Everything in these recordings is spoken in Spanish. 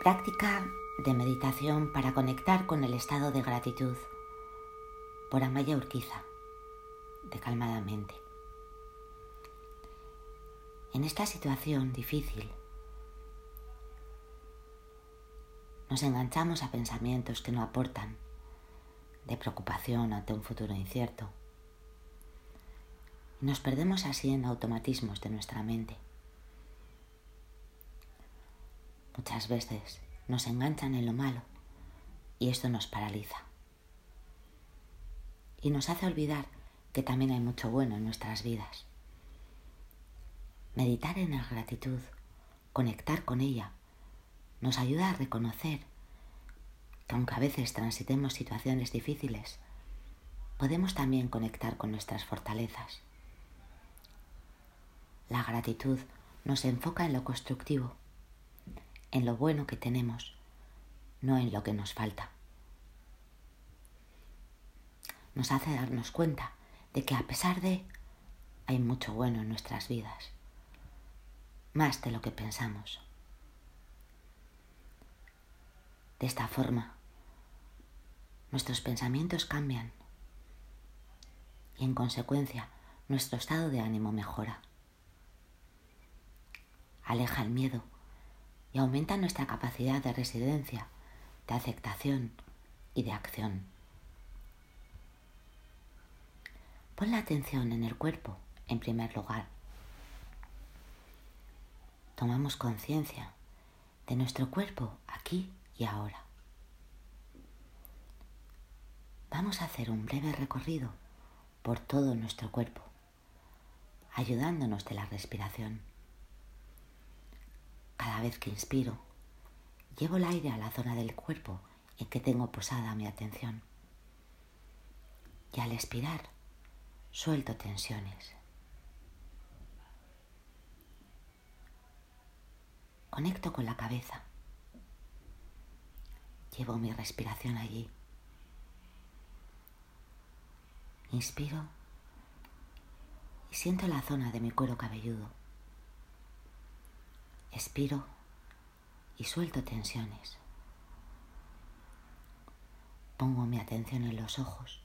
Práctica de meditación para conectar con el estado de gratitud por Amaya Urquiza, de Calmadamente. En esta situación difícil, nos enganchamos a pensamientos que no aportan, de preocupación ante un futuro incierto, y nos perdemos así en automatismos de nuestra mente. Muchas veces nos enganchan en lo malo y esto nos paraliza. Y nos hace olvidar que también hay mucho bueno en nuestras vidas. Meditar en la gratitud, conectar con ella, nos ayuda a reconocer que aunque a veces transitemos situaciones difíciles, podemos también conectar con nuestras fortalezas. La gratitud nos enfoca en lo constructivo en lo bueno que tenemos, no en lo que nos falta. Nos hace darnos cuenta de que a pesar de hay mucho bueno en nuestras vidas, más de lo que pensamos. De esta forma, nuestros pensamientos cambian y en consecuencia nuestro estado de ánimo mejora. Aleja el miedo y aumenta nuestra capacidad de residencia, de aceptación y de acción. Pon la atención en el cuerpo en primer lugar. Tomamos conciencia de nuestro cuerpo aquí y ahora. Vamos a hacer un breve recorrido por todo nuestro cuerpo, ayudándonos de la respiración. Cada vez que inspiro, llevo el aire a la zona del cuerpo en que tengo posada mi atención. Y al expirar, suelto tensiones. Conecto con la cabeza. Llevo mi respiración allí. Inspiro y siento la zona de mi cuero cabelludo. Expiro y suelto tensiones. Pongo mi atención en los ojos.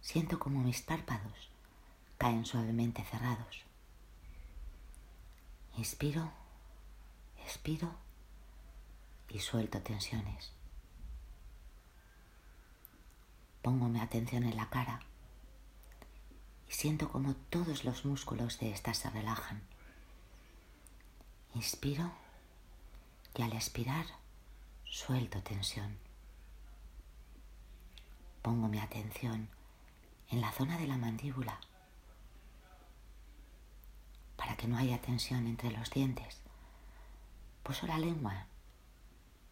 Siento como mis párpados caen suavemente cerrados. Inspiro, expiro y suelto tensiones. Pongo mi atención en la cara y siento como todos los músculos de ésta se relajan. Inspiro y al expirar suelto tensión. Pongo mi atención en la zona de la mandíbula para que no haya tensión entre los dientes. Puso la lengua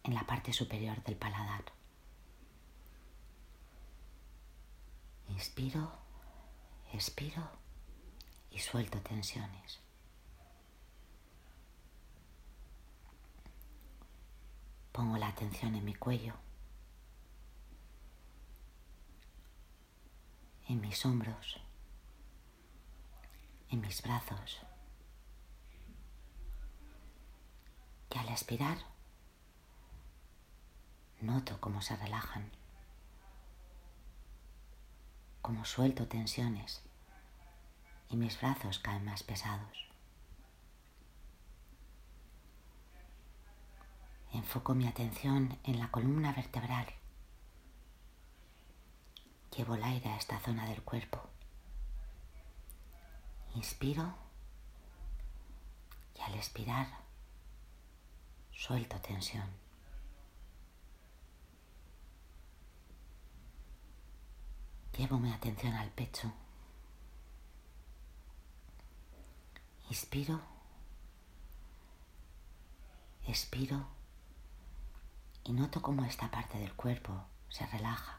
en la parte superior del paladar. Inspiro, expiro y suelto tensiones. Pongo la atención en mi cuello, en mis hombros, en mis brazos. Y al expirar, noto cómo se relajan, cómo suelto tensiones y mis brazos caen más pesados. Enfoco mi atención en la columna vertebral. Llevo el aire a esta zona del cuerpo. Inspiro y al expirar suelto tensión. Llevo mi atención al pecho. Inspiro, expiro y noto cómo esta parte del cuerpo se relaja,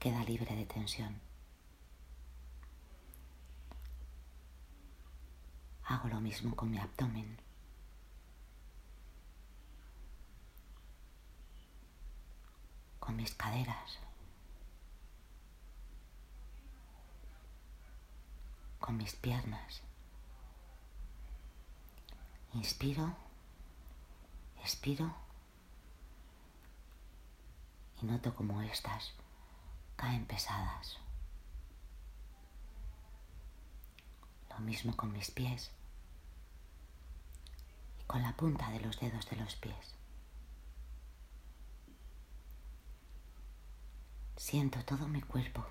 queda libre de tensión. Hago lo mismo con mi abdomen. Con mis caderas. Con mis piernas. Inspiro Respiro y noto como estas caen pesadas. Lo mismo con mis pies y con la punta de los dedos de los pies. Siento todo mi cuerpo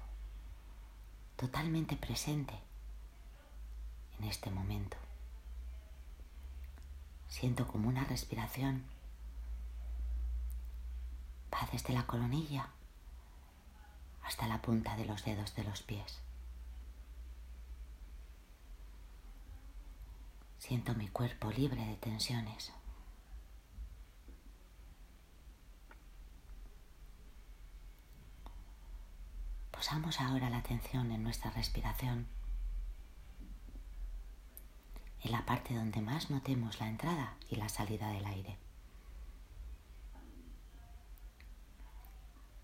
totalmente presente en este momento. Siento como una respiración va desde la colonilla hasta la punta de los dedos de los pies. Siento mi cuerpo libre de tensiones. Posamos ahora la atención en nuestra respiración, en la parte donde más notemos la entrada y la salida del aire.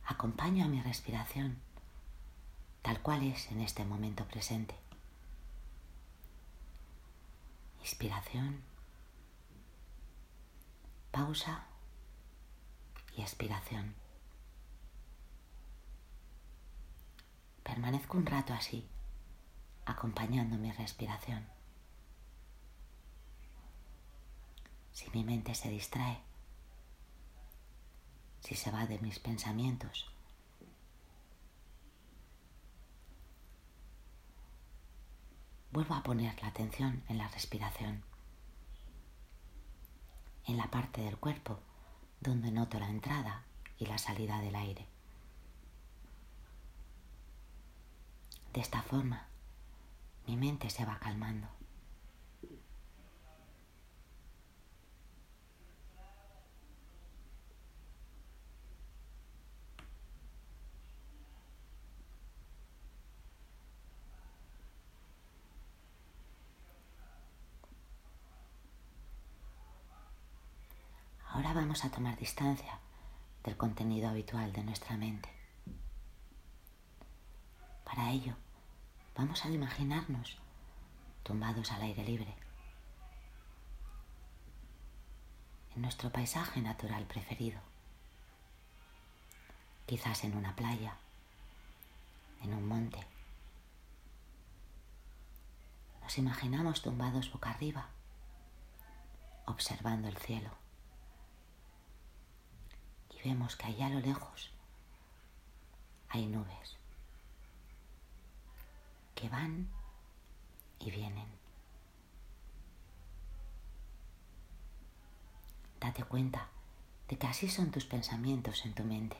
Acompaño a mi respiración tal cual es en este momento presente. Inspiración, pausa y expiración. Permanezco un rato así, acompañando mi respiración. Si mi mente se distrae, si se va de mis pensamientos, vuelvo a poner la atención en la respiración, en la parte del cuerpo donde noto la entrada y la salida del aire. De esta forma, mi mente se va calmando. Ahora vamos a tomar distancia del contenido habitual de nuestra mente. Para ello, Vamos a imaginarnos tumbados al aire libre, en nuestro paisaje natural preferido, quizás en una playa, en un monte. Nos imaginamos tumbados boca arriba, observando el cielo, vemos que allá a lo lejos hay nubes que van y vienen. Date cuenta de que así son tus pensamientos en tu mente.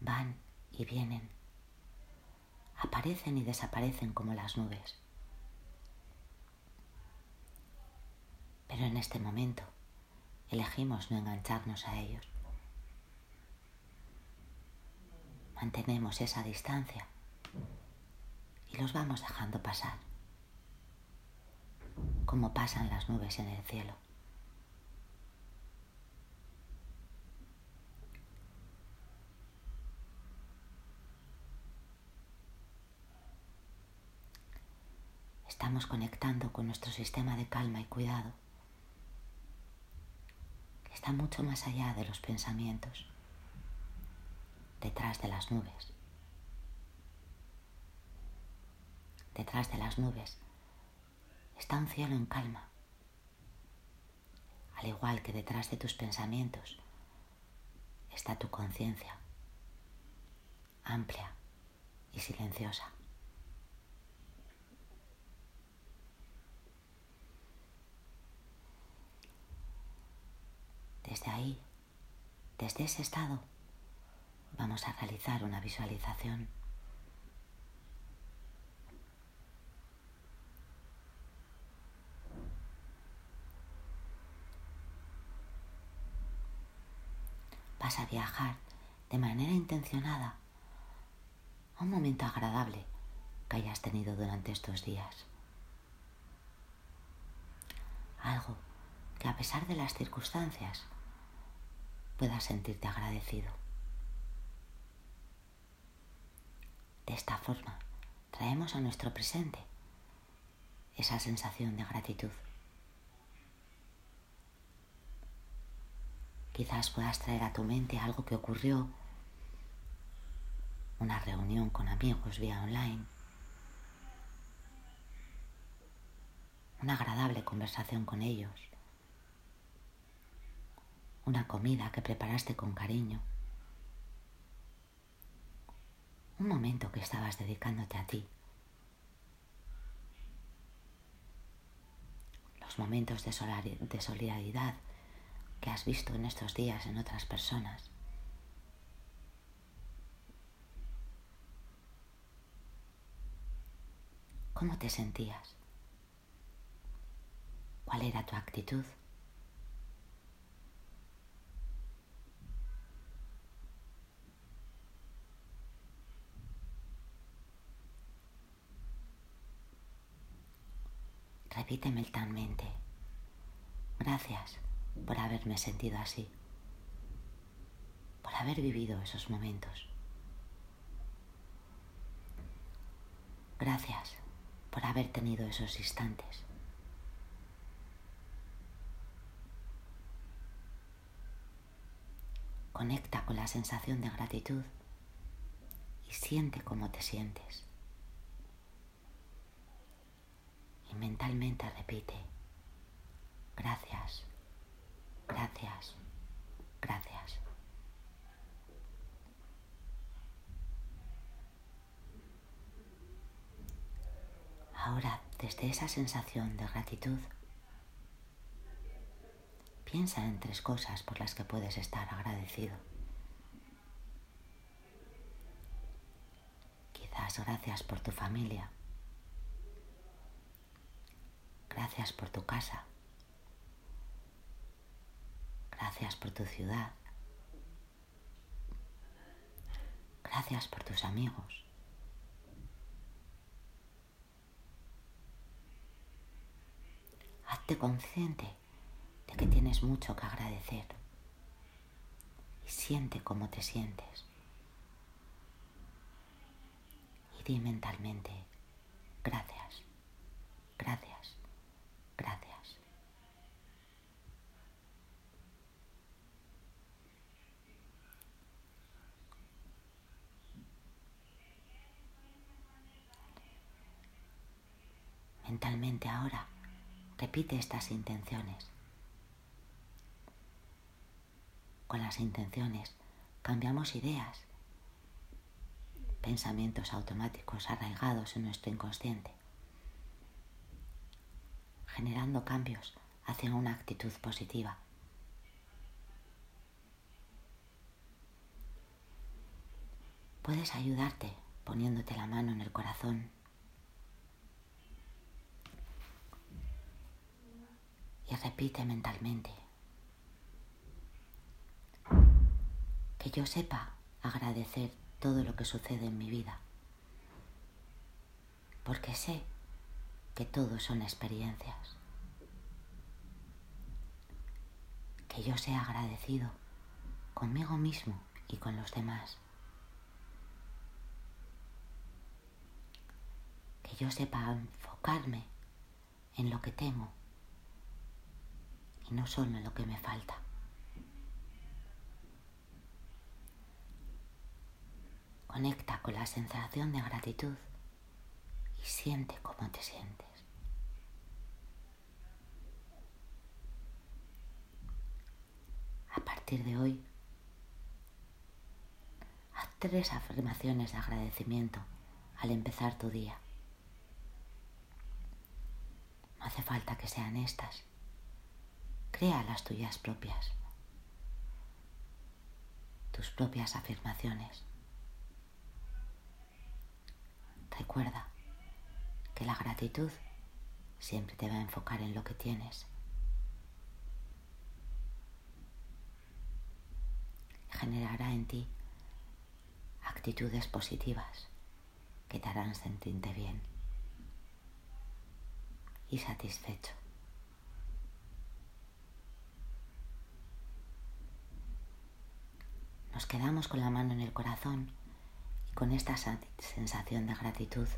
Van y vienen. Aparecen y desaparecen como las nubes. Pero en este momento elegimos no engancharnos a ellos. mantenemos esa distancia y los vamos dejando pasar, como pasan las nubes en el cielo. Estamos conectando con nuestro sistema de calma y cuidado, está mucho más allá de los pensamientos detrás de las nubes. Detrás de las nubes está un cielo en calma, al igual que detrás de tus pensamientos está tu conciencia, amplia y silenciosa. Desde ahí, desde ese estado, vamos a realizar una visualización. Vas a viajar de manera intencionada a un momento agradable que hayas tenido durante estos días. Algo que a pesar de las circunstancias puedas sentirte agradecido. De esta forma, traemos a nuestro presente esa sensación de gratitud. Quizás puedas traer a tu mente algo que ocurrió, una reunión con amigos vía online, una agradable conversación con ellos, una comida que preparaste con cariño, un momento que estabas dedicándote a ti. Los momentos de solidaridad que has visto en estos días en otras personas. ¿Cómo te sentías? ¿Cuál era tu actitud? Repite mentalmente. Gracias por haberme sentido así, por haber vivido esos momentos. Gracias por haber tenido esos instantes. Conecta con la sensación de gratitud y siente cómo te sientes. Y mentalmente repite, gracias, gracias, gracias. Ahora, desde esa sensación de gratitud, piensa en tres cosas por las que puedes estar agradecido. Quizás gracias por tu familia, gracias por tu casa, gracias por tu ciudad, gracias por tus amigos. Hazte consciente de que tienes mucho que agradecer y siente cómo te sientes. Y di mentalmente, gracias, gracias. Mentalmente ahora Repite estas intenciones. Con las intenciones cambiamos ideas, pensamientos automáticos arraigados en nuestro inconsciente, generando cambios hacia una actitud positiva. Puedes ayudarte poniéndote la mano en el corazón y repite mentalmente. Que yo sepa agradecer todo lo que sucede en mi vida, porque sé que todo son experiencias. Que yo sea agradecido conmigo mismo y con los demás. Que yo sepa enfocarme en lo que tengo y no solo en lo que me falta. Conecta con la sensación de gratitud y siente cómo te sientes. A partir de hoy, haz tres afirmaciones de agradecimiento al empezar tu día. No hace falta que sean estas, Crea las tuyas propias, tus propias afirmaciones. Recuerda que la gratitud siempre te va a enfocar en lo que tienes. Generará en ti actitudes positivas que te harán sentirte bien y satisfecho. nos quedamos con la mano en el corazón y con esta sensación de gratitud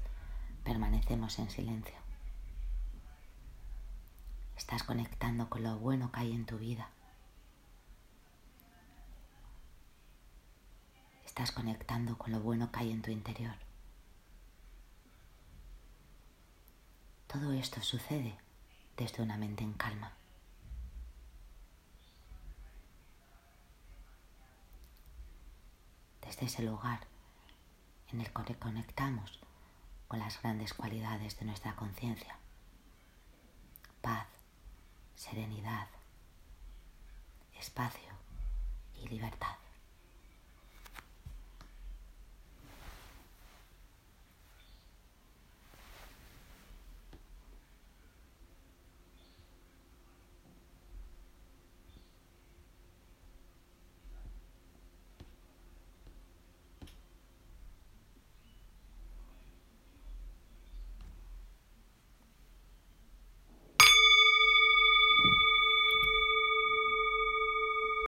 permanecemos en silencio. Estás conectando con lo bueno que hay en tu vida. Estás conectando con lo bueno que hay en tu interior. Todo esto sucede desde una mente en calma. Desde ese lugar en el que conectamos con las grandes cualidades de nuestra conciencia. Paz, serenidad, espacio y libertad.